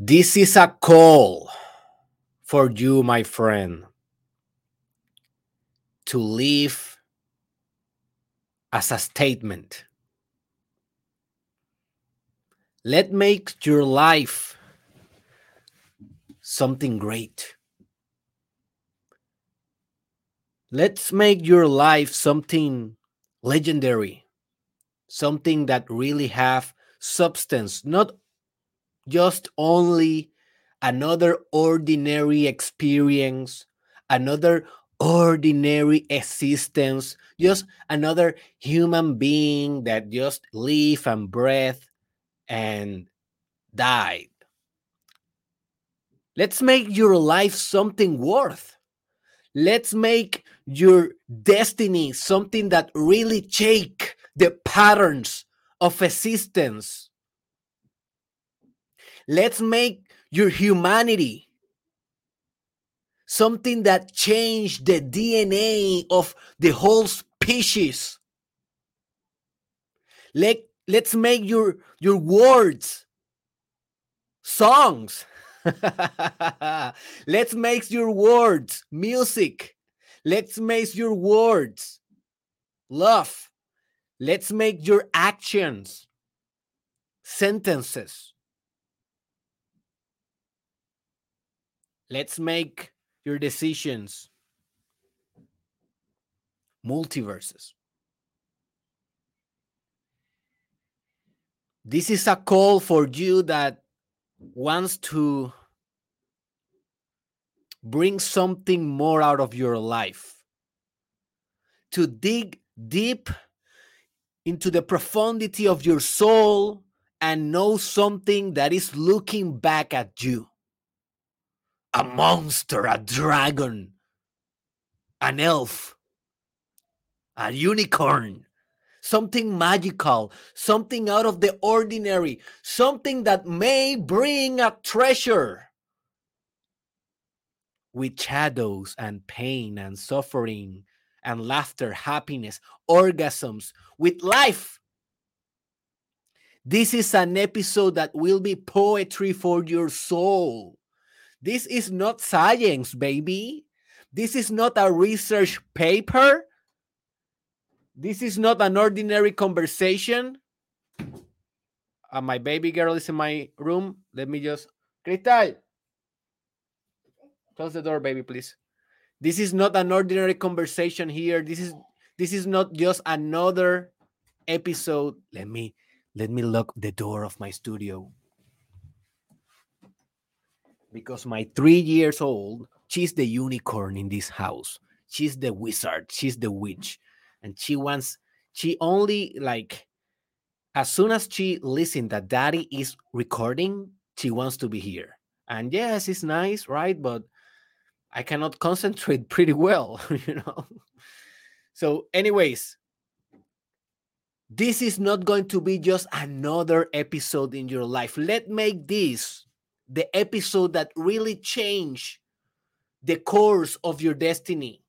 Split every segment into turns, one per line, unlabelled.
This is a call for you, my friend, to live as a statement. Let make your life something great. Let's make your life something legendary, something that really have substance, not just only another ordinary experience, another ordinary existence, just another human being that just live and breathe and died. Let's make your life something worth. Let's make your destiny something that really shake the patterns of existence. Let's make your humanity something that changed the DNA of the whole species. Let, let's make your, your words songs. let's make your words music. Let's make your words love. Let's make your actions sentences. Let's make your decisions. Multiverses. This is a call for you that wants to bring something more out of your life, to dig deep into the profundity of your soul and know something that is looking back at you a monster, a dragon, an elf, a unicorn, something magical, something out of the ordinary, something that may bring a treasure with shadows and pain and suffering and laughter, happiness, orgasms, with life. This is an episode that will be poetry for your soul. This is not science, baby. This is not a research paper. This is not an ordinary conversation. Uh, my baby girl is in my room. Let me just. Cristal, close the door, baby, please. This is not an ordinary conversation here. This is this is not just another episode. Let me let me lock the door of my studio because my three years old, she's the unicorn in this house. She's the wizard. She's the witch, and she wants. She only like as soon as she listens that daddy is recording, she wants to be here. And yes, it's nice, right? But I cannot concentrate pretty well, you know. So, anyways, this is not going to be just another episode in your life. Let make this the episode that really changed the course of your destiny.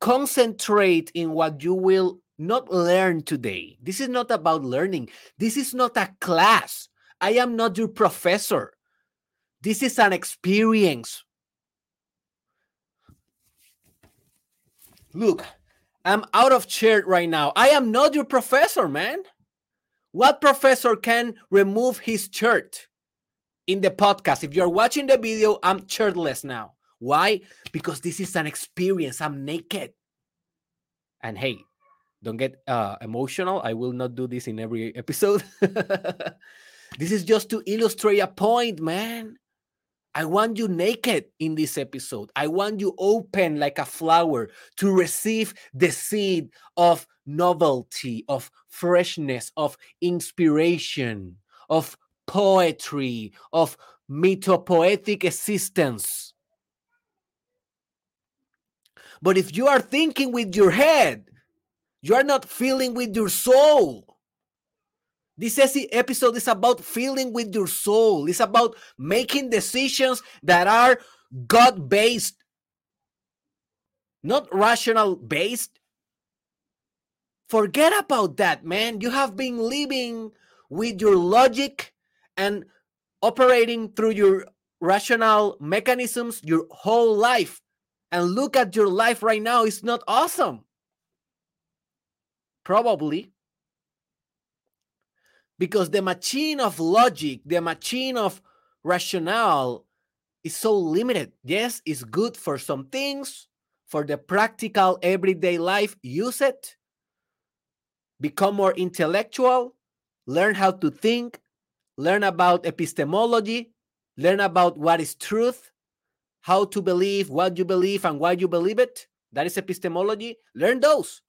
Concentrate in what you will not learn today. This is not about learning. This is not a class. I am not your professor. This is an experience. Look, I'm out of chair right now. I am not your professor, man. What professor can remove his shirt? In the podcast. If you're watching the video, I'm shirtless now. Why? Because this is an experience. I'm naked. And hey, don't get uh, emotional. I will not do this in every episode. this is just to illustrate a point, man. I want you naked in this episode. I want you open like a flower to receive the seed of novelty, of freshness, of inspiration, of poetry, of mythopoetic existence. But if you are thinking with your head, you are not feeling with your soul. This episode is about feeling with your soul. It's about making decisions that are God based, not rational based. Forget about that, man. You have been living with your logic and operating through your rational mechanisms your whole life. And look at your life right now it's not awesome. Probably. Because the machine of logic the machine of rationale is so limited. Yes it's good for some things for the practical everyday life use it. Become more intellectual learn how to think learn about epistemology learn about what is truth, how to believe what you believe and why you believe it. That is epistemology. Learn those.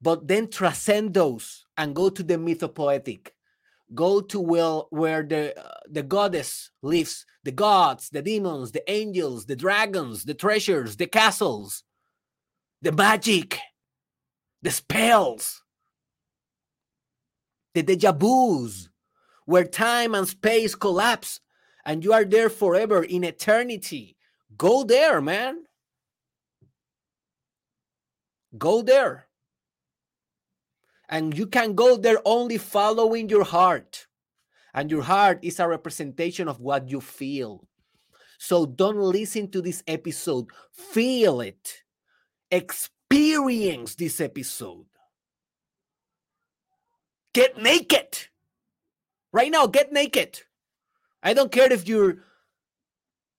But then transcend those and go to the mythopoetic. Go to well, where the, uh, the goddess lives, the gods, the demons, the angels, the dragons, the treasures, the castles, the magic, the spells, the deja vus, where time and space collapse and you are there forever in eternity. Go there, man. Go there. And you can go there only following your heart. And your heart is a representation of what you feel. So don't listen to this episode, feel it, experience this episode. Get naked. Right now, get naked. I don't care if your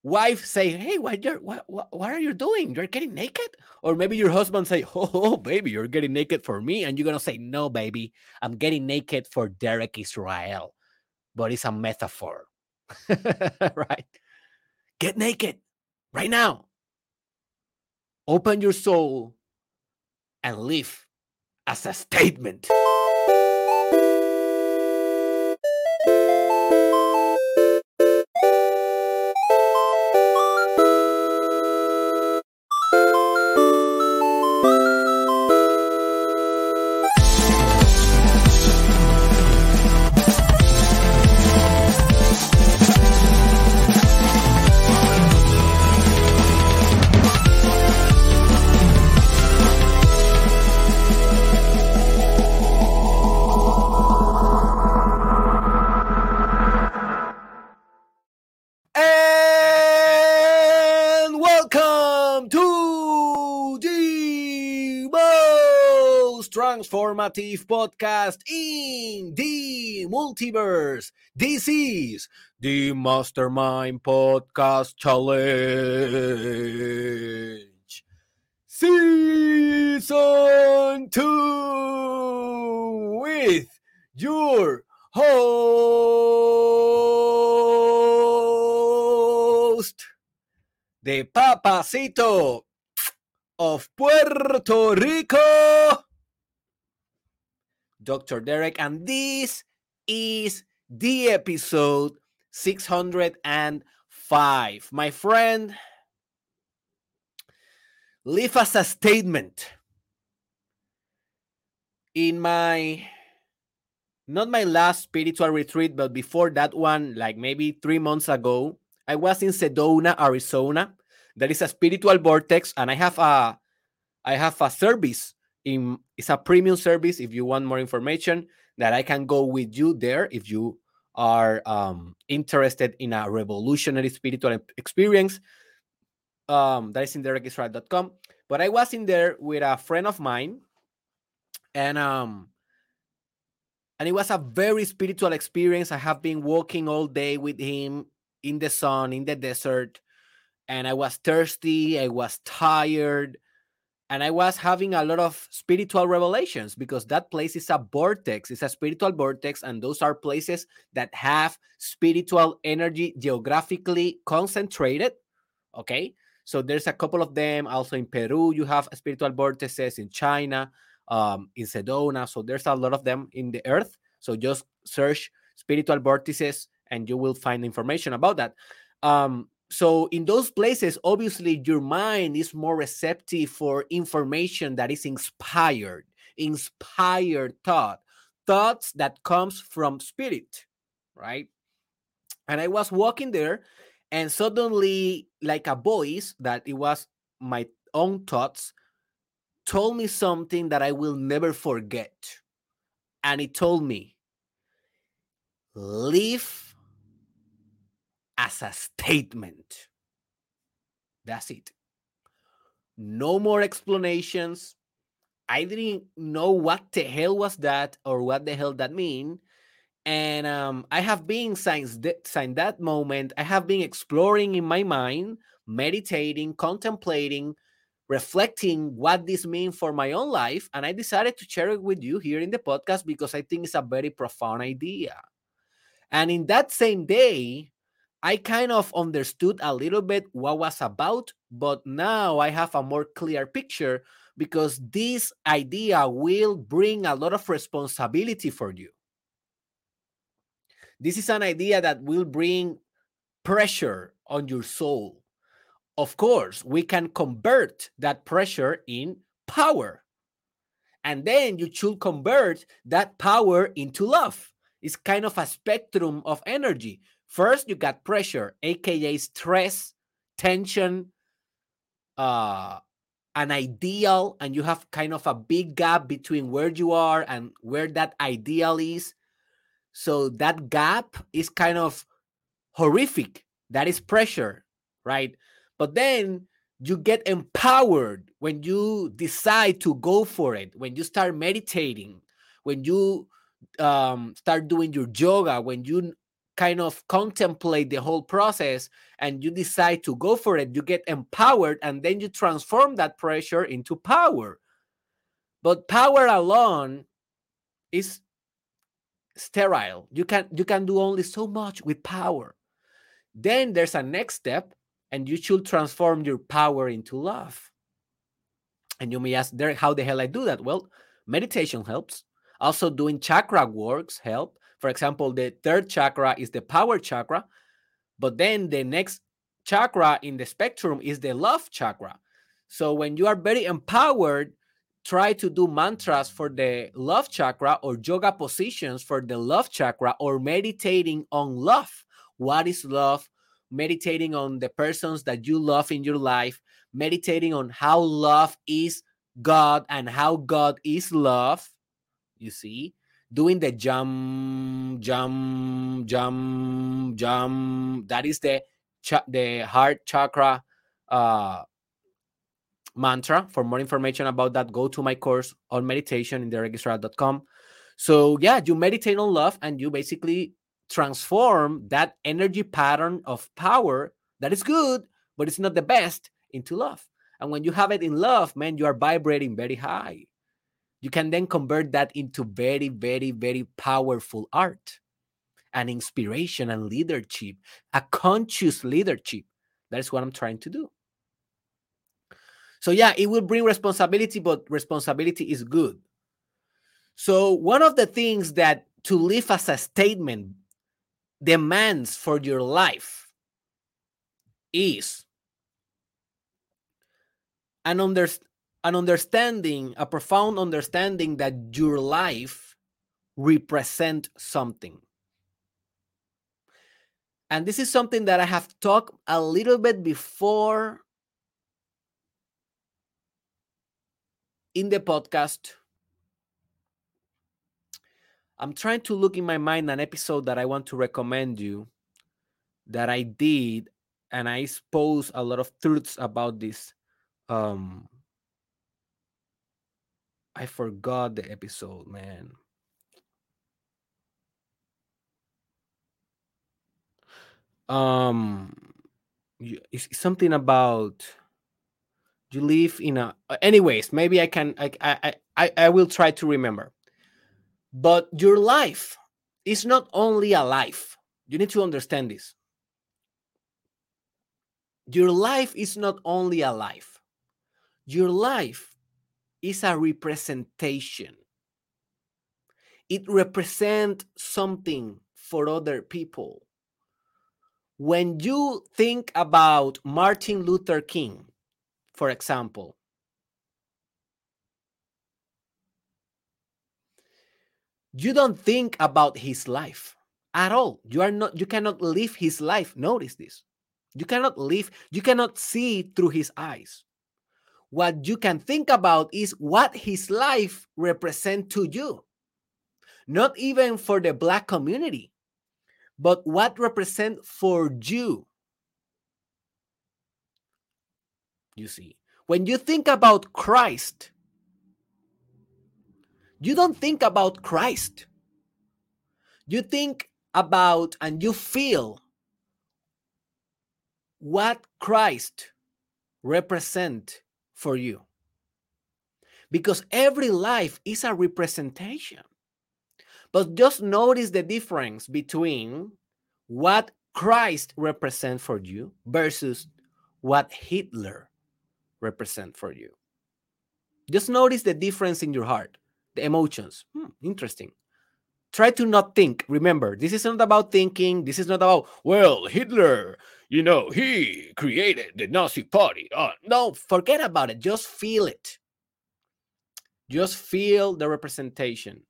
wife say, "Hey, what you what, what what are you doing? You're getting naked?" Or maybe your husband say, "Oh, oh, baby, you're getting naked for me," and you're gonna say, "No, baby, I'm getting naked for Derek Israel," but it's a metaphor, right? Get naked right now. Open your soul and live as a statement. Transformative podcast in the multiverse. This is the Mastermind Podcast Challenge. Season 2 with your host, the Papacito of Puerto Rico. Dr. Derek, and this is the episode 605. My friend, leave us a statement. In my, not my last spiritual retreat, but before that one, like maybe three months ago, I was in Sedona, Arizona. There is a spiritual vortex, and I have a, I have a service in it's a premium service if you want more information that i can go with you there if you are um, interested in a revolutionary spiritual experience um, that is in derekisrael.com but i was in there with a friend of mine and um and it was a very spiritual experience. I have been walking all day with him in the sun in the desert and i was thirsty i was tired and I was having a lot of spiritual revelations because that place is a vortex, it's a spiritual vortex, and those are places that have spiritual energy geographically concentrated. Okay, so there's a couple of them also in Peru. You have spiritual vortices in China, um, in Sedona. So there's a lot of them in the earth. So just search spiritual vortices and you will find information about that. Um, so in those places obviously your mind is more receptive for information that is inspired inspired thought thoughts that comes from spirit right? And i was walking there and suddenly like a voice that it was my own thoughts told me something that i will never forget. And it told me live as a statement. That's it. No more explanations. I didn't know what the hell was that or what the hell that mean. And um, I have been since, th- since that moment, I have been exploring in my mind, meditating, contemplating, reflecting what this means for my own life. And I decided to share it with you here in the podcast because I think it's a very profound idea. And in that same day, I kind of understood a little bit what was about, but now I have a more clear picture because this idea will bring a lot of responsibility for you. This is an idea that will bring pressure on your soul. Of course, we can convert that pressure in power. And then you should convert that power into love. It's kind of a spectrum of energy. First, you got pressure, aka stress, tension, uh, an ideal, and you have kind of a big gap between where you are and where that ideal is. So that gap is kind of horrific. That is pressure, right? But then you get empowered when you decide to go for it, when you start meditating, when you um, start doing your yoga, when you kind of contemplate the whole process and you decide to go for it, you get empowered and then you transform that pressure into power. But power alone is sterile. You can you can do only so much with power. Then there's a next step and you should transform your power into love. And you may ask, Derek, how the hell I do that? Well, meditation helps. Also, doing chakra works help. For example, the third chakra is the power chakra, but then the next chakra in the spectrum is the love chakra. So when you are very empowered, try to do mantras for the love chakra or yoga positions for the love chakra or meditating on love. What is love? Meditating on the persons that you love in your life, meditating on how love is God and how God is love you see doing the jump jump jump jump that is the the heart chakra uh mantra. For more information about that go to my course on meditation in derekisrael.com so yeah you meditate on love and you basically transform that energy pattern of power that is good but it's not the best into love. And when you have it in love man you are vibrating very high you can then convert that into very, very, very powerful art and inspiration and leadership, a conscious leadership. That is what I'm trying to do. So, yeah, it will bring responsibility, but responsibility is good. So, one of the things that to live as a statement demands for your life is an, under, an understanding, a profound understanding that your life represent something. And this is something that I have talked a little bit before in the podcast. I'm trying to look in my mind an episode that I want to recommend you that I did, and I expose a lot of truths about this um, I forgot the episode, man. Um, it's something about you live in a. Uh, anyways, maybe I can. I I I I will try to remember. But your life is not only a life. You need to understand this. Your life is not only a life. Your life is a representation. It represents something for other people. When you think about Martin Luther King, for example, you don't think about his life at all. You are not you cannot live his life. Notice this. You cannot live, you cannot see through his eyes what you can think about is what his life represent to you not even for the black community but what represent for you. You see, when you think about Christ, you don't think about Christ. You think about and you feel what Christ represent for you. Because every life is a representation. But just notice the difference between what Christ represent for you versus what Hitler represent for you. Just notice the difference in your heart, the emotions. Hmm, interesting. Try to not think. Remember, this is not about thinking. This is not about, well, Hitler, you know, he created the Nazi party. Uh, no, forget about it. Just feel it. Just feel the representation.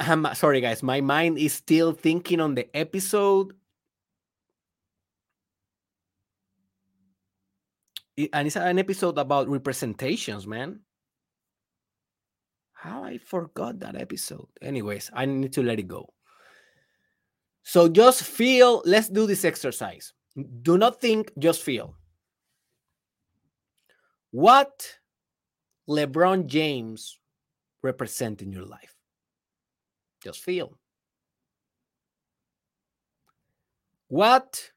I'm sorry, guys. My mind is still thinking on the episode. And it's an episode about representations, man. How I forgot that episode. Anyways, I need to let it go. So just feel, let's do this exercise. Do not think, just feel. What LeBron James represent in your life? Just feel. What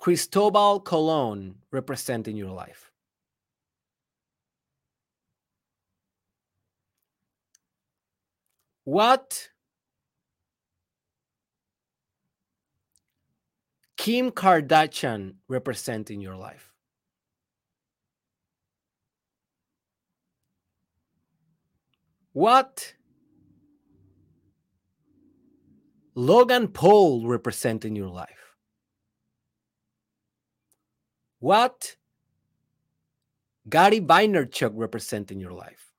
Cristobal Colon represent in your life? What Kim Kardashian represent in your life? What Logan Paul represent in your life? What Gary Vaynerchuk represent in your life?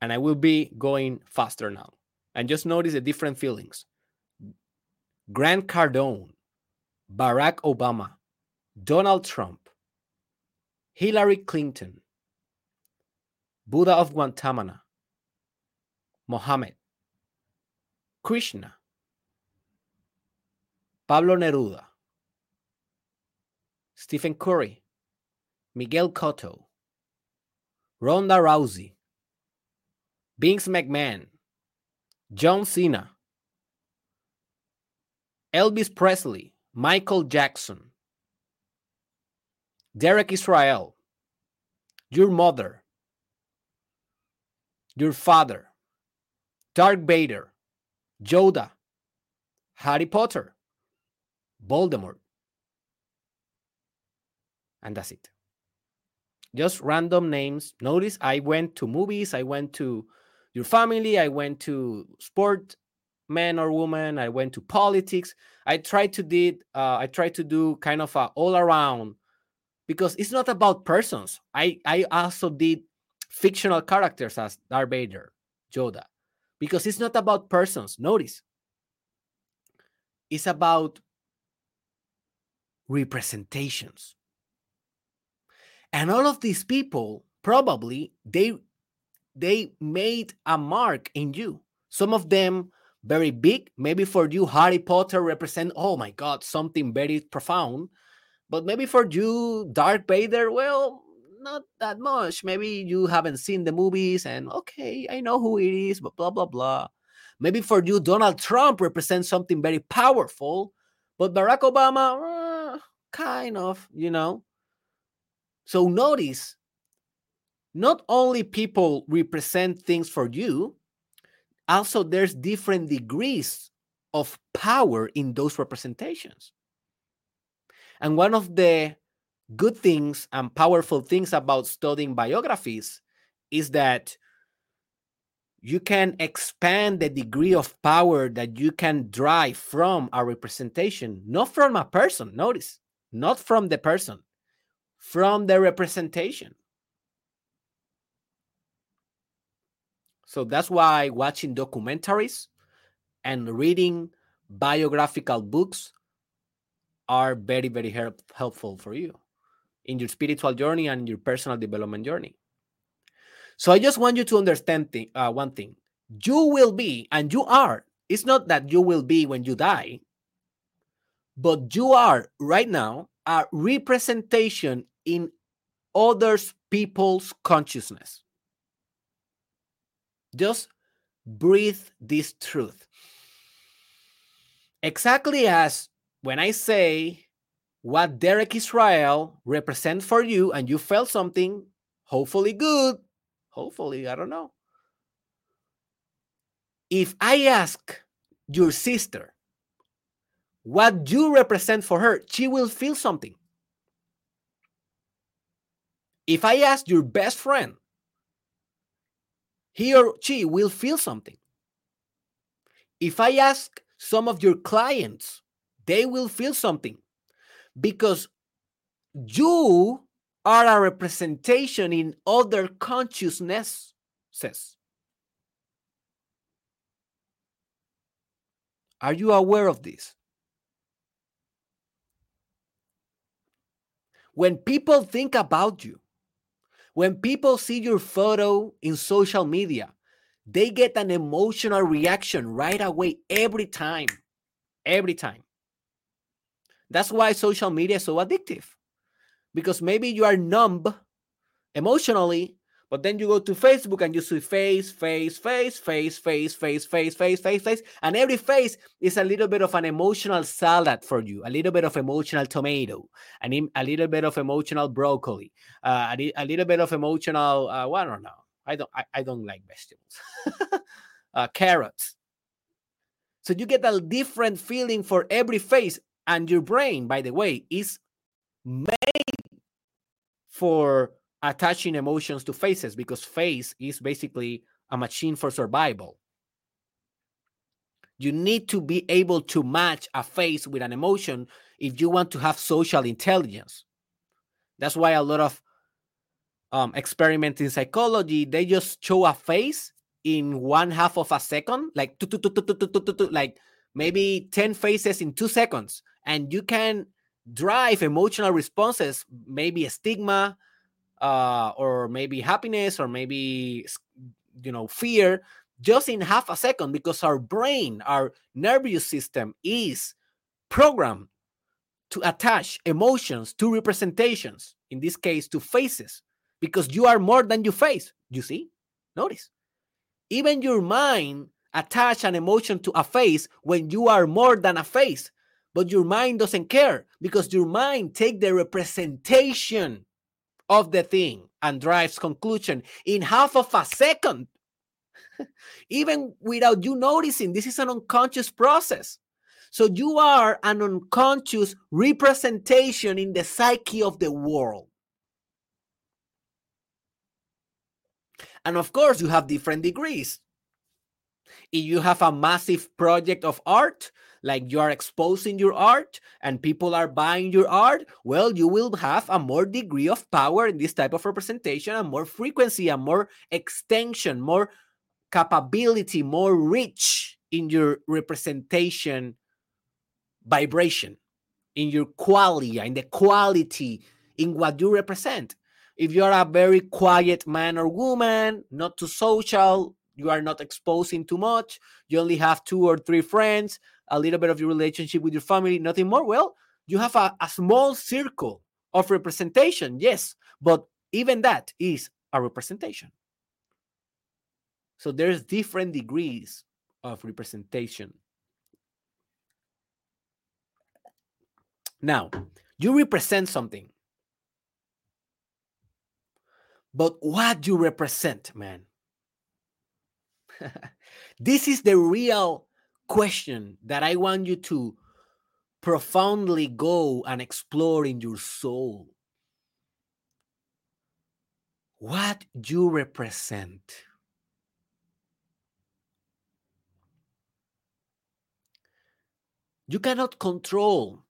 And I will be going faster now. And just notice the different feelings. Grant Cardone, Barack Obama, Donald Trump, Hillary Clinton, Buddha of Gautama, Mohammed, Krishna, Pablo Neruda, Stephen Curry, Miguel Cotto, Ronda Rousey, Vince McMahon, John Cena, Elvis Presley, Michael Jackson, Derek Israel, your mother, your father, Darth Vader, Yoda, Harry Potter, Voldemort. And that's it. Just random names. Notice I went to movies, I went to your family, I went to sport men or women, I went to politics. I tried to did uh, I tried to do kind of a all around because it's not about persons. I I also did fictional characters as Darth Vader, Yoda, because it's not about persons. Notice, it's about representations. And all of these people probably they they made a mark in you. Some of them very big. Maybe for you, Harry Potter represent, oh my God, something very profound. But maybe for you, Darth Vader, well, not that much. Maybe you haven't seen the movies and okay, I know who it is, but blah blah blah. Maybe for you, Donald Trump represents something very powerful, but Barack Obama, uh, kind of, you know. So notice, not only people represent things for you, also there's different degrees of power in those representations. And one of the good things and powerful things about studying biographies is that you can expand the degree of power that you can drive from a representation, not from a person, notice, not from the person, from the representation. So that's why watching documentaries and reading biographical books are very, very help, helpful for you in your spiritual journey and your personal development journey. So I just want you to understand th- uh, one thing. You will be, and you are, it's not that you will be when you die, but you are right now a representation in others people's consciousness. Just breathe this truth. Exactly as when I say what Derek Israel represents for you and you felt something, hopefully good, hopefully, I don't know. If I ask your sister what you represent for her, she will feel something. If I ask your best friend, he or she will feel something. If I ask some of your clients, they will feel something because you are a representation in other consciousnesses. Are you aware of this? When people think about you, when people see your photo in social media, they get an emotional reaction right away every time. Every time. That's why social media is so addictive. Because maybe you are numb emotionally, but then you go to Facebook and you see face, face, face, face, face, face, face, face, face, face, and every face is a little bit of an emotional salad for you, a little bit of emotional tomato, and a little bit of emotional broccoli, uh, a, a little bit of emotional, uh, well, I don't know. I don't, I, I don't like vegetables. uh, carrots. So you get a different feeling for every face, and your brain, by the way, is made for attaching emotions to faces because face is basically a machine for survival. You need to be able to match a face with an emotion if you want to have social intelligence. That's why a lot of um, experiments in psychology they just show a face in one half of a second, like like maybe ten faces in two seconds, and you can drive emotional responses, maybe a stigma, uh, or maybe happiness or maybe you know fear just in half a second because our brain our nervous system is programmed to attach emotions to representations in this case to faces because you are more than you face you see? Notice. Even your mind attach an emotion to a face when you are more than a face but your mind doesn't care because your mind take the representation of the thing and drives conclusion in half of a second. Even without you noticing this is an unconscious process. So you are an unconscious representation in the psyche of the world. And of course you have different degrees. If you have a massive project of art like you are exposing your art and people are buying your art, well, you will have a more degree of power in this type of representation and more frequency and more extension, more capability, more reach in your representation vibration, in your quality, in the quality in what you represent. If you're a very quiet man or woman, not too social, you are not exposing too much, you only have two or three friends, a little bit of your relationship with your family, nothing more. Well, you have a, a small circle of representation, yes, but even that is a representation. So there's different degrees of representation. Now, you represent something. But what do you represent, man? this is the real question that I want you to profoundly go and explore in your soul. What you represent. You cannot control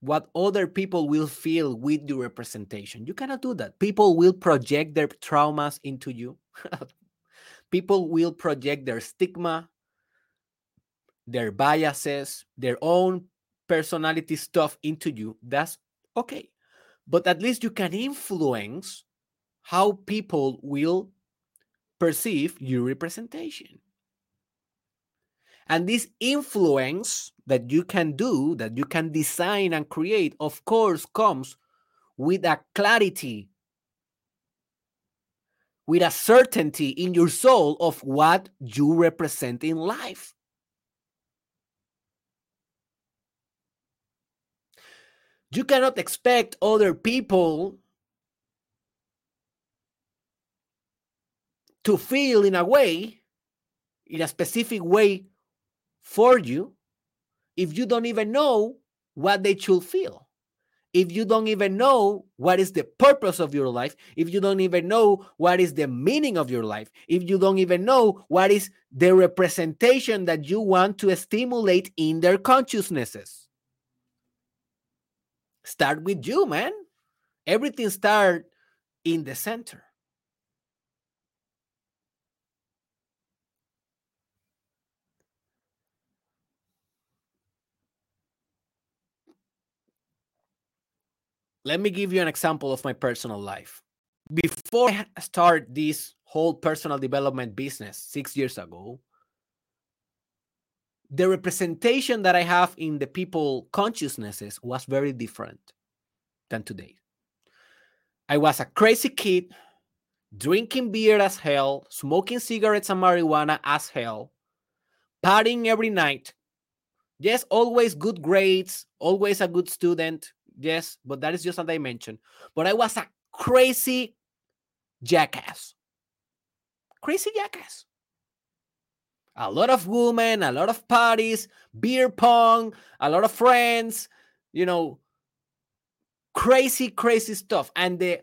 what other people will feel with your representation. You cannot do that. People will project their traumas into you. people will project their stigma, their biases, their own personality stuff into you, that's okay. But at least you can influence how people will perceive your representation. And this influence that you can do, that you can design and create, of course, comes with a clarity, with a certainty in your soul of what you represent in life. You cannot expect other people to feel in a way, in a specific way for you, if you don't even know what they should feel. If you don't even know what is the purpose of your life, if you don't even know what is the meaning of your life, if you don't even know what is the representation that you want to stimulate in their consciousnesses. Start with you, man. Everything start in the center. Let me give you an example of my personal life. Before I start this whole personal development business six years ago, the representation that I have in the people consciousnesses was very different than today. I was a crazy kid, drinking beer as hell, smoking cigarettes and marijuana as hell, partying every night. Yes, always good grades, always a good student. Yes, but that is just a dimension. But I was a crazy jackass. Crazy jackass a lot of women, a lot of parties, beer pong, a lot of friends, you know, crazy, crazy stuff. And the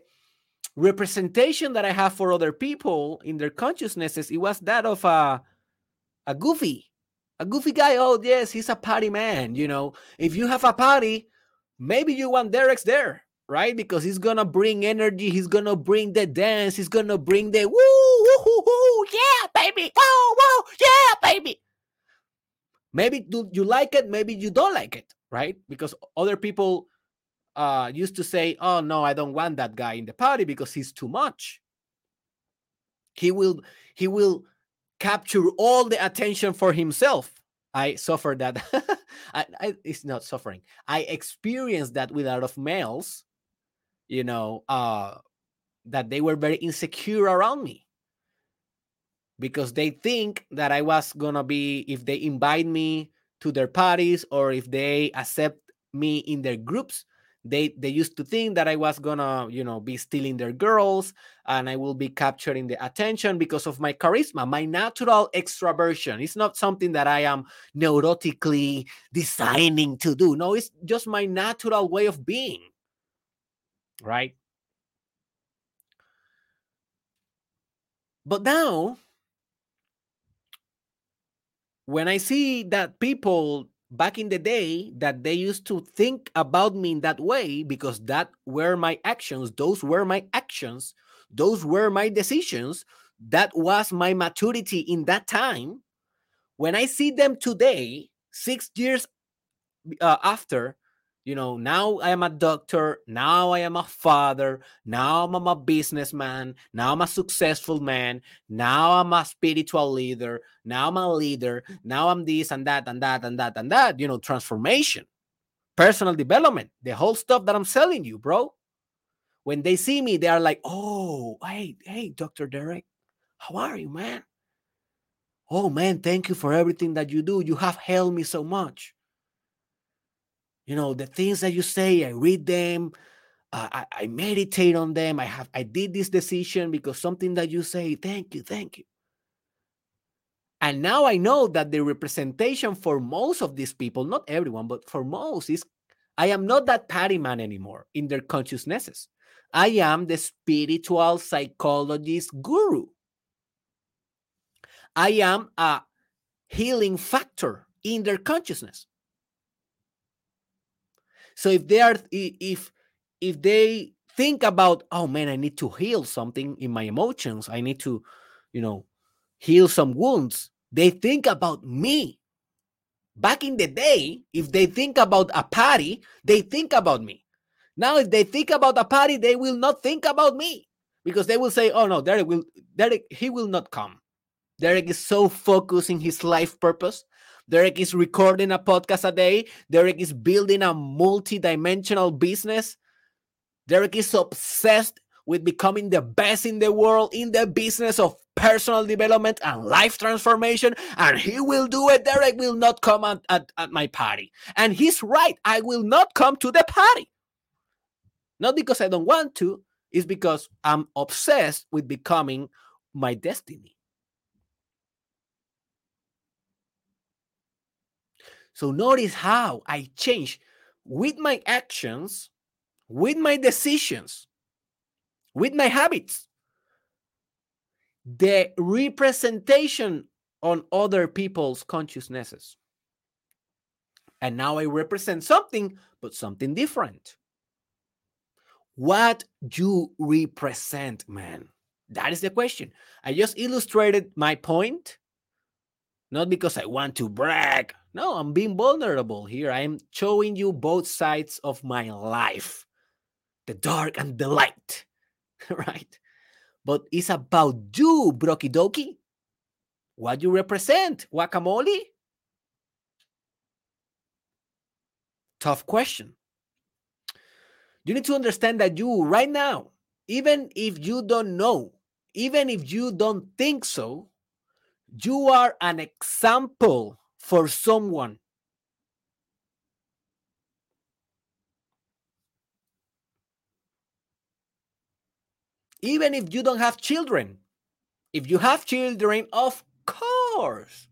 representation that I have for other people in their consciousnesses, it was that of a, a goofy, a goofy guy. Oh, yes, he's a party man. You know, if you have a party, maybe you want Derek's there right? Because he's gonna bring energy, he's gonna bring the dance, he's gonna bring the woo, yeah, baby, whoa, whoa, yeah, baby. Maybe do you like it, maybe you don't like it, right? Because other people uh used to say, Oh no, I don't want that guy in the party because he's too much. He will he will capture all the attention for himself. I suffered that. I, I, it's not suffering. I experienced that with a lot of males you know, uh, that they were very insecure around me because they think that I was gonna be if they invite me to their parties or if they accept me in their groups they they used to think that i was gonna you know be stealing their girls and i will be capturing the attention because of my charisma my natural extraversion it's not something that i am neurotically designing to do. No it's just my natural way of being. Right? But now, when I see that people back in the day that they used to think about me in that way because that were my actions, those were my actions, those were my decisions, that was my maturity in that time. When I see them today, six years uh, after, you know now i am a doctor now i am a father now i'm a businessman now i'm a successful man now i'm a spiritual leader now i'm a leader now i'm this and that and that and that and that you know transformation personal development the whole stuff that i'm selling you bro. When they see me they are like oh hey hey dr derek how are you man? Oh man thank you for everything that you do. You have helped me so much you know the things that you say i read them uh, I, I meditate on them i have i did this decision because something that you say thank you thank you. And now i know that the representation for most of these people not everyone but for most is i am not that party man anymore in their consciousnesses. I am the spiritual psychologist guru. I am a healing factor in their consciousness so if they are if if they think about, oh man, I need to heal something in my emotions, I need to, you know, heal some wounds, they think about me Back in the day, if they think about a party, they think about me. Now, if they think about a party, they will not think about me because they will say, "Oh no, Derek will Derek he will not come." Derek is so focused in his life purpose. Derek is recording a podcast a day. Derek is building a multi-dimensional business. Derek is obsessed with becoming the best in the world in the business of personal development and life transformation. And he will do it. Derek will not come at, at, at my party. And he's right. I will not come to the party. Not because I don't want to, it's because I'm obsessed with becoming my destiny. So notice how I change with my actions, with my decisions, with my habits, the representation on other people's consciousnesses. And now I represent something, but something different. What you represent, man? That is the question. I just illustrated my point, not because I want to brag. No, I'm being vulnerable here. I am showing you both sides of my life the dark and the light, right? But it's about you, Broki Doki. What you represent, guacamole? Tough question you need to understand that you right now, even if you don't know, even if you don't think so, you are an example for someone. Even if you don't have children, if you have children, of course,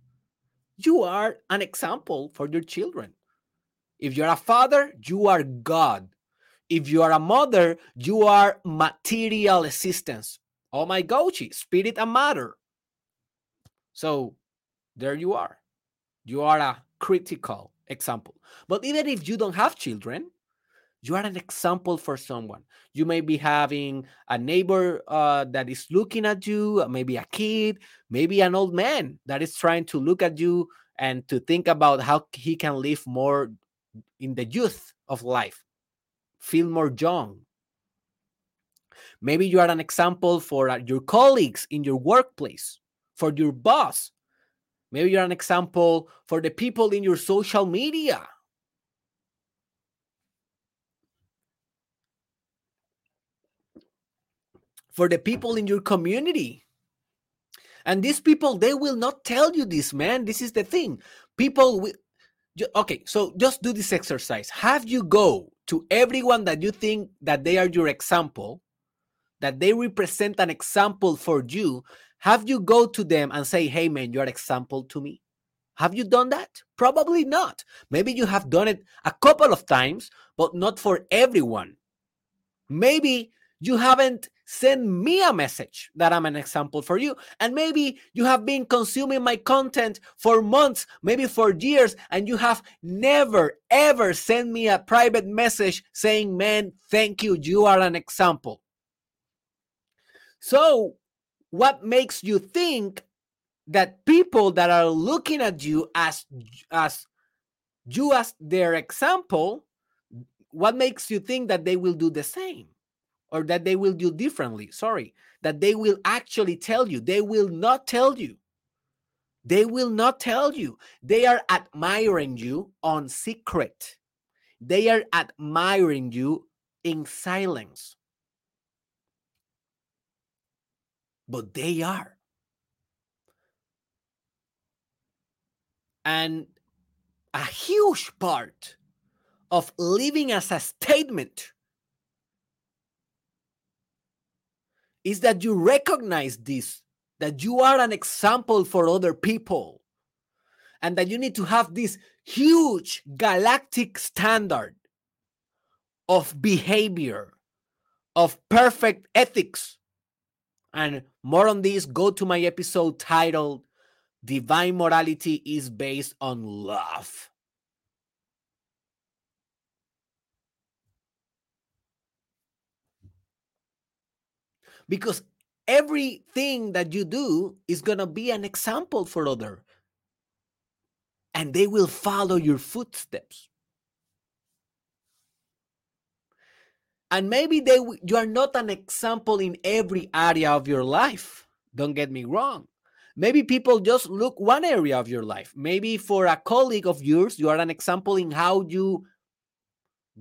you are an example for your children. If you're a father, you are God. If you are a mother, you are material assistance. Oh my gochi, spirit and matter. So there you are. You are a critical example. But even if you don't have children, you are an example for someone. You may be having a neighbor uh, that is looking at you, maybe a kid, maybe an old man that is trying to look at you and to think about how he can live more in the youth of life feel more young. Maybe you are an example for uh, your colleagues in your workplace, for your boss. Maybe you're an example for the people in your social media. For the people in your community. And these people, they will not tell you this, man. This is the thing. People will, okay, so just do this exercise. Have you go to everyone that you think that they are your example, that they represent an example for you, have you go to them and say, hey man, you're an example to me? Have you done that? Probably not. Maybe you have done it a couple of times, but not for everyone. Maybe you haven't sent me a message that I'm an example for you. And maybe you have been consuming my content for months, maybe for years, and you have never, ever sent me a private message saying, Man, thank you. You are an example. So, what makes you think that people that are looking at you as as you as their example what makes you think that they will do the same or that they will do differently. Sorry, that they will actually tell you. They will not tell you. They will not tell you. They are admiring you on secret. They are admiring you in silence. But they are. And a huge part of living as a statement is that you recognize this, that you are an example for other people, and that you need to have this huge galactic standard of behavior, of perfect ethics. And more on this, go to my episode titled Divine Morality is Based on Love. because everything that you do is going to be an example for other and they will follow your footsteps. And maybe they you are not an example in every area of your life. Don't get me wrong. Maybe people just look one area of your life. Maybe for a colleague of yours, you are an example in how you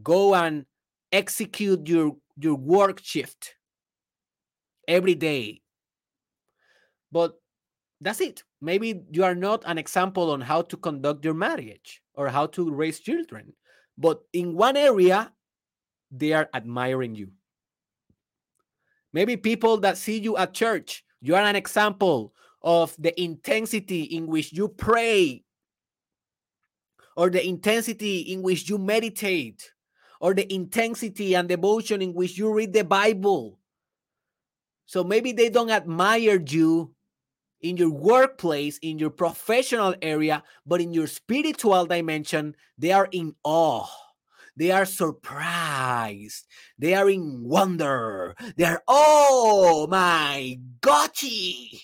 go and execute your your work shift every day. But that's it. Maybe you are not an example on how to conduct your marriage or how to raise children. But in one area, they are admiring you. Maybe people that see you at church, you are an example of the intensity in which you pray, or the intensity in which you meditate, or the intensity and devotion in which you read the Bible. So maybe they don't admire you in your workplace, in your professional area, but in your spiritual dimension, they are in awe they are surprised. They are in wonder. They are, oh my gotchi.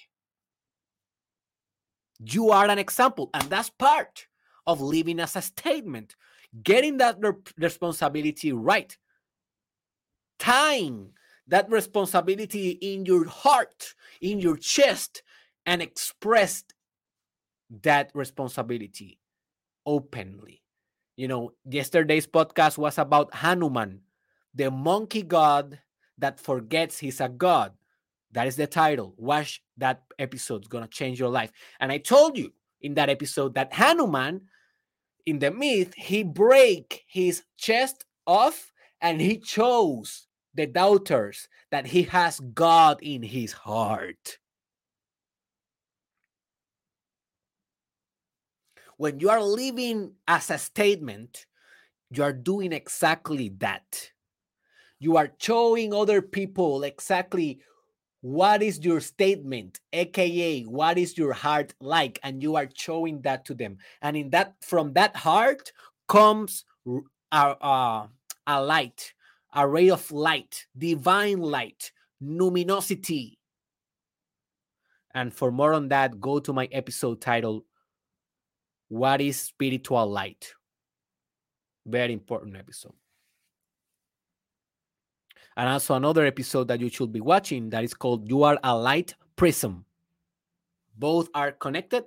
You are an example, and that's part of living as a statement, getting that responsibility right, tying that responsibility in your heart, in your chest, and express that responsibility openly. You know, yesterday's podcast was about Hanuman, the monkey god that forgets he's a god. That is the title. Watch that episode. It's going to change your life. And I told you in that episode that Hanuman, in the myth, he break his chest off and he chose the doubters that he has God in his heart. When you are living as a statement, you are doing exactly that. You are showing other people exactly what is your statement, aka what is your heart like, and you are showing that to them. And in that, from that heart comes a, a, a light, a ray of light, divine light, luminosity. And for more on that, go to my episode titled what is spiritual light? Very important episode. And also another episode that you should be watching that is called You Are a Light Prism. Both are connected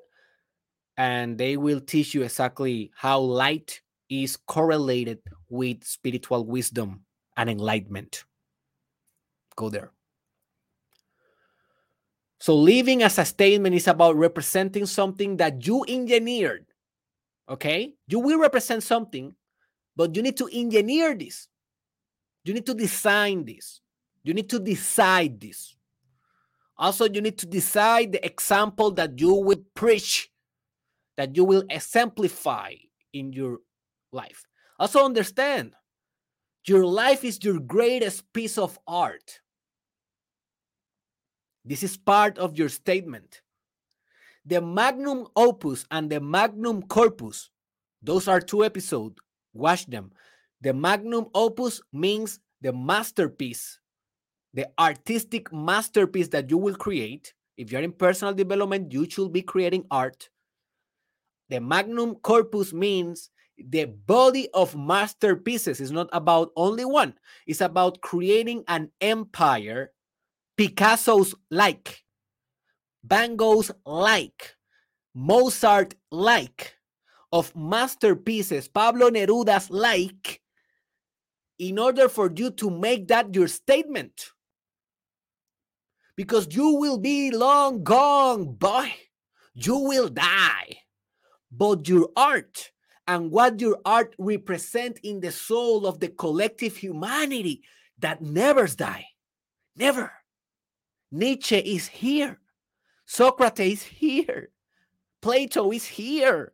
and they will teach you exactly how light is correlated with spiritual wisdom and enlightenment. Go there. So, living as a statement is about representing something that you engineered Okay? You will represent something, but you need to engineer this. You need to design this. You need to decide this. Also, you need to decide the example that you will preach, that you will exemplify in your life. Also, understand your life is your greatest piece of art. This is part of your statement the magnum opus and the magnum corpus those are two episodes watch them. The magnum opus means the masterpiece the artistic masterpiece that you will create. If you're in personal development you should be creating art. The magnum corpus means the body of masterpieces. Is not about only one. It's about creating an empire picasso's like Gogh's like, Mozart like, of masterpieces, Pablo Neruda's like, in order for you to make that your statement. Because you will be long gone, boy. You will die. But your art and what your art represent in the soul of the collective humanity that never die. Never. Nietzsche is here. Socrates is here. Plato is here.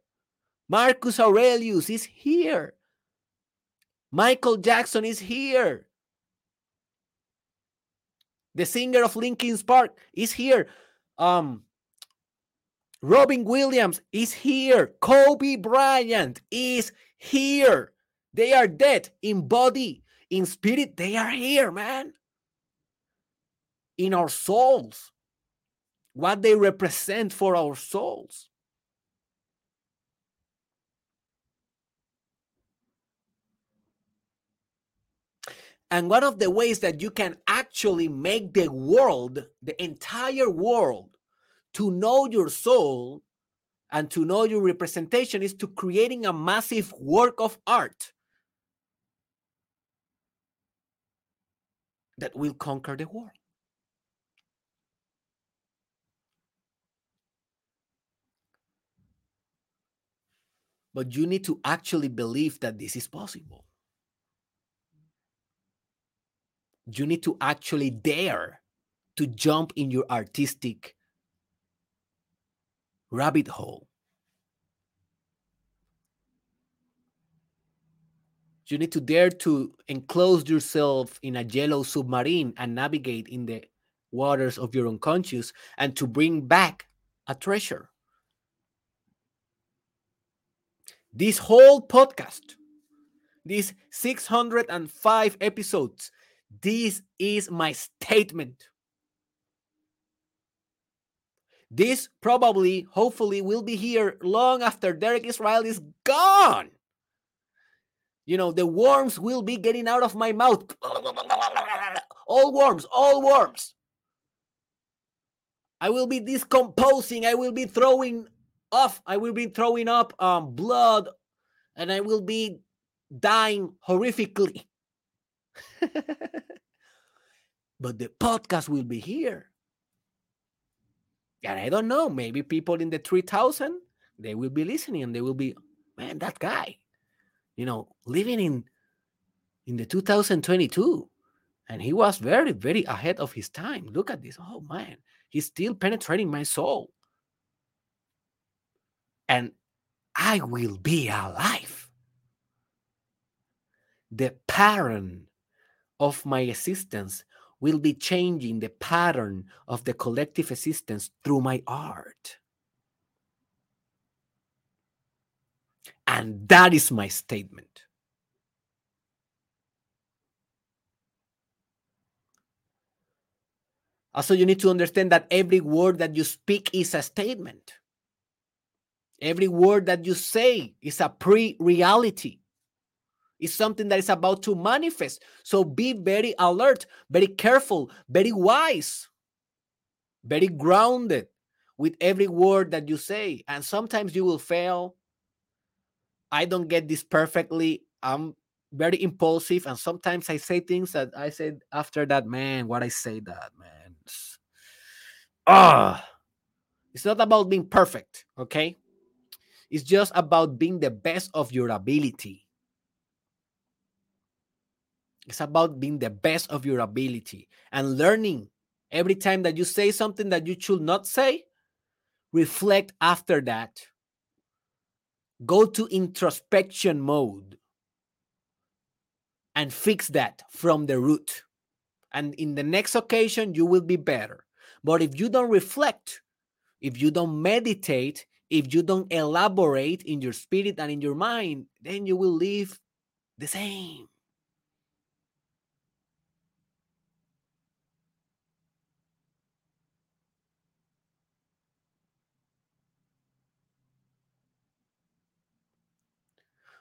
Marcus Aurelius is here. Michael Jackson is here. The singer of Linkin Park is here. Um, Robin Williams is here. Kobe Bryant is here. They are dead in body, in spirit. They are here, man. In our souls what they represent for our souls. And one of the ways that you can actually make the world, the entire world, to know your soul and to know your representation is to creating a massive work of art that will conquer the world. But you need to actually believe that this is possible. You need to actually dare to jump in your artistic rabbit hole. You need to dare to enclose yourself in a yellow submarine and navigate in the waters of your unconscious and to bring back a treasure. This whole podcast, these 605 episodes, this is my statement. This probably, hopefully, will be here long after Derek Israel is gone. You know, the worms will be getting out of my mouth. All worms, all worms. I will be decomposing. I will be throwing off. I will be throwing up um, blood and I will be dying horrifically. but the podcast will be here. And I don't know, maybe people in the 3000, they will be listening and they will be, man, that guy, you know, living in in the 2022 and he was very very ahead of his time. Look at this. Oh man, he's still penetrating my soul and I will be alive. The pattern of my existence will be changing the pattern of the collective existence through my art. And that is my statement. Also, you need to understand that every word that you speak is a statement. Every word that you say is a pre reality. It's something that is about to manifest. So be very alert, very careful, very wise, very grounded with every word that you say. And sometimes you will fail. I don't get this perfectly. I'm very impulsive. And sometimes I say things that I said after that, man, what I say that, man. Ah, it's not about being perfect, okay? It's just about being the best of your ability. It's about being the best of your ability and learning every time that you say something that you should not say, reflect after that. Go to introspection mode and fix that from the root. And in the next occasion, you will be better. But if you don't reflect, if you don't meditate, if you don't elaborate in your spirit and in your mind, then you will live the same.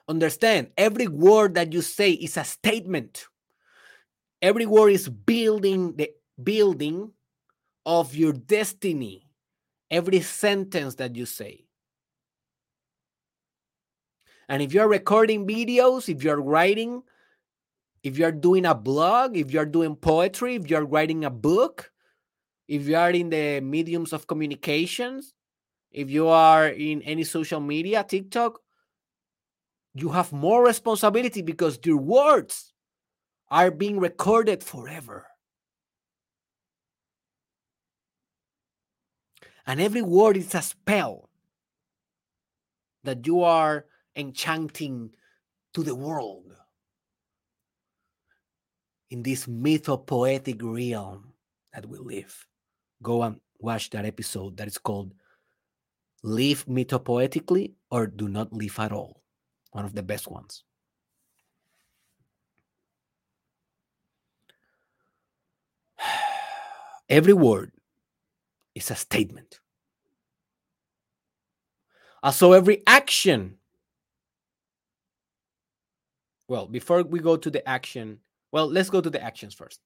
Understand, every word that you say is a statement. Every word is building the building of your destiny every sentence that you say. And if you're recording videos, if you're writing, if you're doing a blog, if you're doing poetry, if you're writing a book, if you are in the mediums of communications, if you are in any social media, TikTok, you have more responsibility because your words are being recorded forever. And every word is a spell that you are enchanting to the world in this mythopoetic realm that we live. Go and watch that episode that is called Live Mythopoetically or Do Not Live at All. One of the best ones. Every word is a statement. Uh, so every action, well, before we go to the action, Well, let's go to the actions first.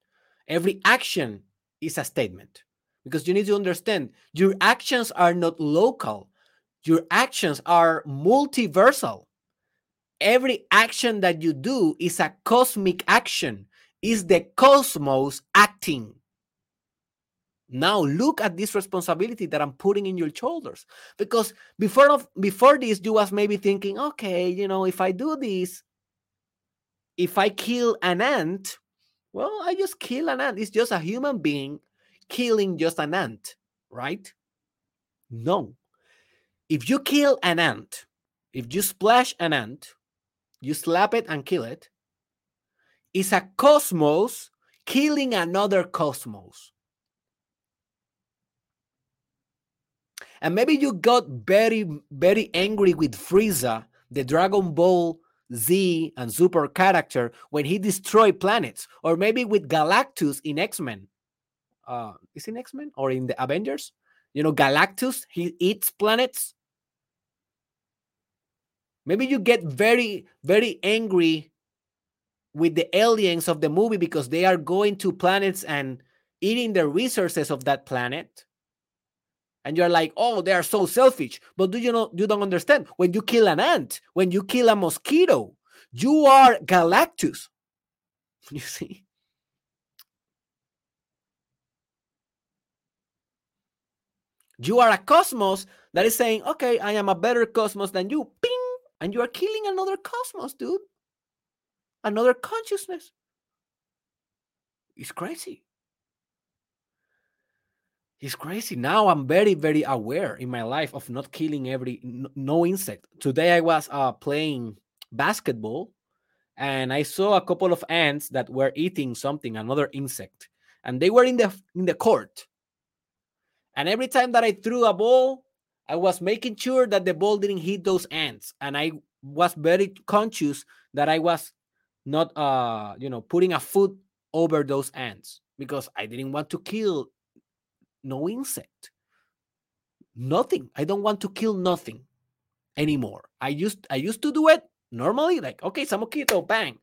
Every action is a statement because you need to understand your actions are not local, your actions are multiversal. Every action that you do is a cosmic action, is the cosmos acting. Now look at this responsibility that I'm putting in your shoulders. Because before of before this, you was maybe thinking, okay, you know, if I do this, if I kill an ant, well, I just kill an ant. It's just a human being killing just an ant, right? No. If you kill an ant, if you splash an ant, you slap it and kill it, it's a cosmos killing another cosmos. And maybe you got very, very angry with Frieza, the Dragon Ball Z and Super character, when he destroyed planets, or maybe with Galactus in X Men. Uh, is in X Men or in the Avengers? You know, Galactus, he eats planets. Maybe you get very, very angry with the aliens of the movie because they are going to planets and eating the resources of that planet and you're like, oh, they are so selfish. But do you know you don't understand? When you kill an ant, when you kill a mosquito, you are Galactus. You see? You are a cosmos that is saying, okay, I am a better cosmos than you. Ping! And you are killing another cosmos, dude. Another consciousness. It's crazy. It's crazy. Now I'm very, very aware in my life of not killing every no insect. Today I was uh, playing basketball and I saw a couple of ants that were eating something, another insect, and they were in the in the court. And every time that I threw a ball, I was making sure that the ball didn't hit those ants, and I was very conscious that I was not, uh, you know, putting a foot over those ants because I didn't want to kill no insect. Nothing. I don't want to kill nothing anymore. I used I used to do it normally, like okay, some mosquito, bang.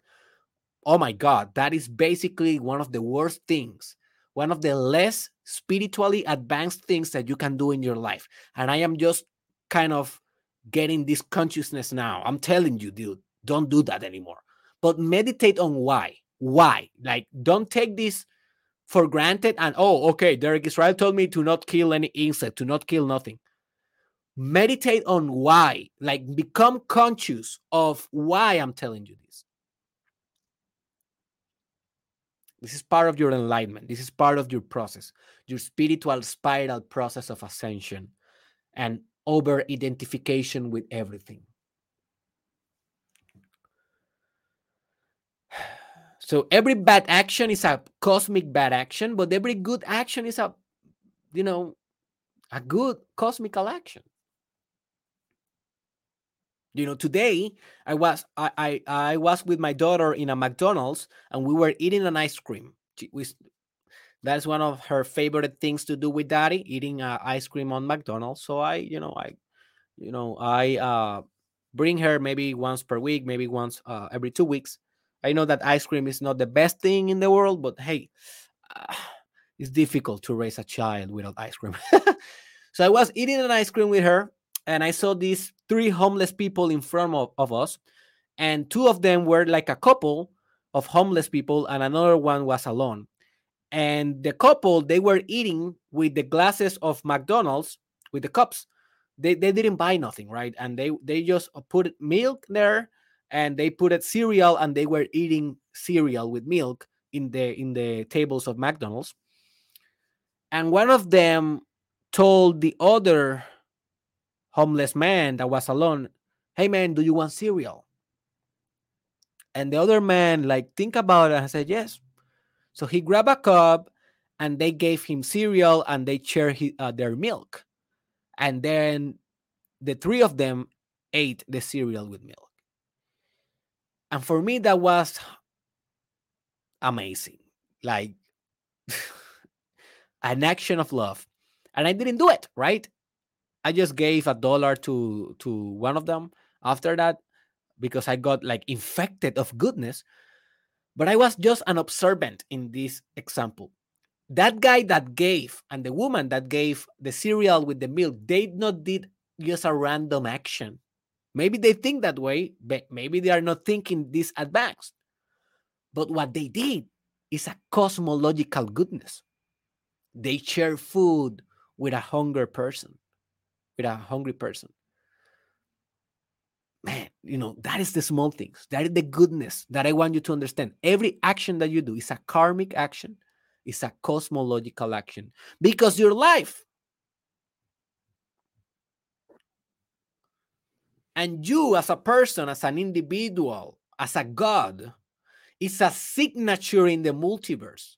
Oh my god, that is basically one of the worst things, one of the less spiritually advanced things that you can do in your life. And I am just kind of getting this consciousness now. I'm telling you, dude, don't do that anymore. But meditate on why. Why? Like, don't take this for granted and oh okay derek israel told me to not kill any insect to not kill nothing. Meditate on why like become conscious of why i'm telling you this. This is part of your enlightenment. This is part of your process your spiritual spiral process of ascension and over identification with everything So every bad action is a cosmic bad action, but every good action is a, you know, a good cosmical action. You know, today I was I, I I was with my daughter in a McDonald's and we were eating an ice cream. We, that's one of her favorite things to do with daddy, eating uh, ice cream on McDonald's. So I, you know, I, you know, I uh, bring her maybe once per week, maybe once uh, every two weeks I know that ice cream is not the best thing in the world, but hey, uh, it's difficult to raise a child without ice cream. so I was eating an ice cream with her, and I saw these three homeless people in front of, of us, and two of them were like a couple of homeless people, and another one was alone. And the couple, they were eating with the glasses of McDonald's with the cups. They, they didn't buy nothing, right? And they they just put milk there and they put it cereal and they were eating cereal with milk in the in the tables of McDonald's. And one of them told the other homeless man that was alone, "Hey man, do you want cereal?" And the other man like think about it and said, "Yes." So he grabbed a cup and they gave him cereal and they shared his, uh, their milk. And then the three of them ate the cereal with milk. And for me, that was amazing. Like an action of love. And I didn't do it, right? I just gave a dollar to to one of them after that because I got like infected of goodness. But I was just an observant in this example. That guy that gave and the woman that gave the cereal with the milk, they not did just a random action. Maybe they think that way, but maybe they are not thinking this advanced. But what they did is a cosmological goodness. They share food with a hungry person, with a hungry person man, you know, that is the small things. That is the goodness that I want you to understand. Every action that you do is a karmic action, it's a cosmological action because your life and you as a person, as an individual, as a God, is a signature in the multiverse.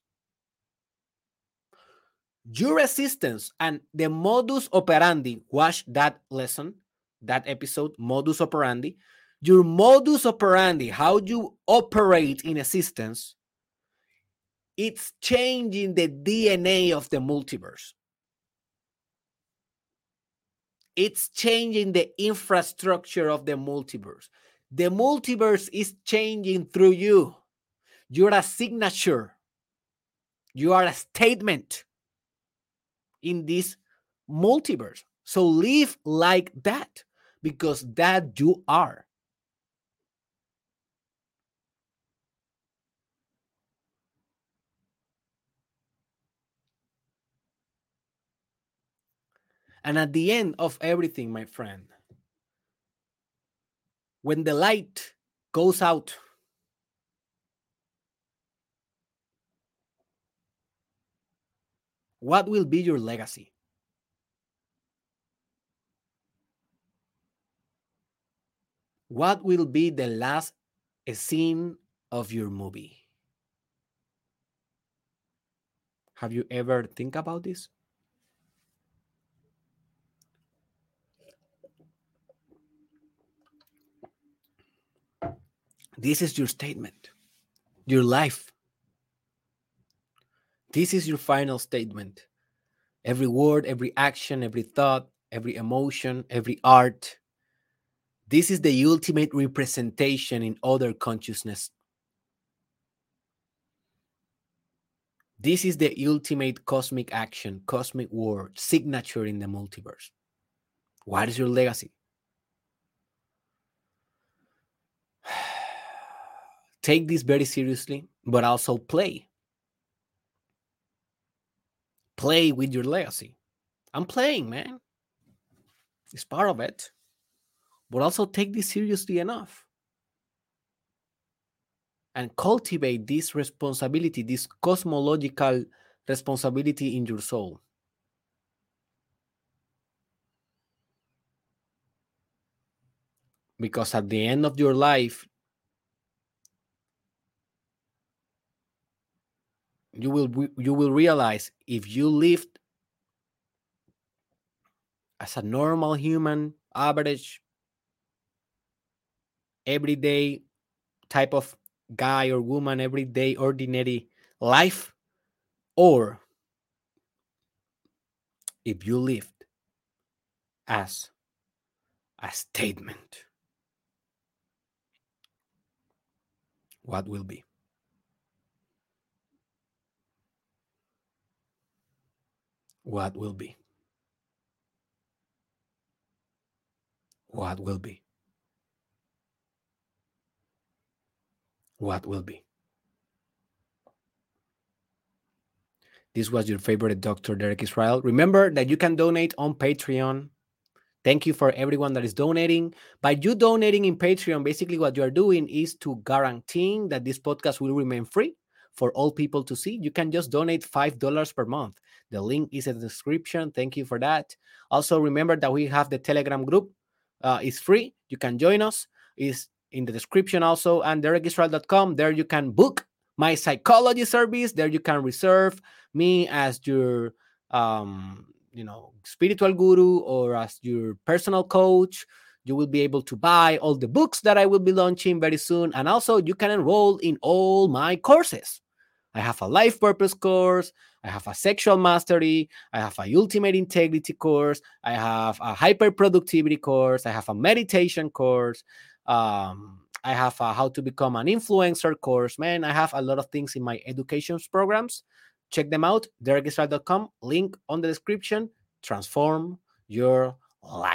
Your existence and the modus operandi, watch that lesson that episode, modus operandi, your modus operandi, how you operate in existence, it's changing the DNA of the multiverse. It's changing the infrastructure of the multiverse. The multiverse is changing through you. You're a signature. You are a statement in this multiverse. So live like that because that you are. And at the end of everything, my friend, when the light goes out, what will be your legacy? What will be the last scene of your movie? Have you ever think about this? This is your statement, your life. This is your final statement. Every word, every action, every thought, every emotion, every art, this is the ultimate representation in other consciousness. This is the ultimate cosmic action, cosmic word, signature in the multiverse. What is your legacy? Take this very seriously, but also play. Play with your legacy. I'm playing, man. It's part of it but also take this seriously enough and cultivate this responsibility, this cosmological responsibility in your soul. Because at the end of your life, you will you will realize if you lived as a normal human, average everyday type of guy or woman, everyday ordinary life, or if you lived as a statement, what will be? What will be? What will be? what will be. This was your favorite Dr. Derek Israel. Remember that you can donate on Patreon. Thank you for everyone that is donating. By you donating in Patreon, basically what you are doing is to guaranteeing that this podcast will remain free for all people to see. You can just donate $5 per month. The link is in the description. Thank you for that. Also, remember that we have the Telegram group. Uh, it's free. You can join us. Is in the description also and derekisrael.com. There you can book my psychology service. There you can reserve me as your um, you know spiritual guru or as your personal coach. You will be able to buy all the books that I will be launching very soon. And also you can enroll in all my courses. I have a life purpose course. I have a sexual mastery. I have a ultimate integrity course. I have a hyper productivity course. I have a meditation course. Um, I have a how to become an influencer course. Man, I have a lot of things in my education programs. Check them out, derekisrael.com, link on the description. Transform your life.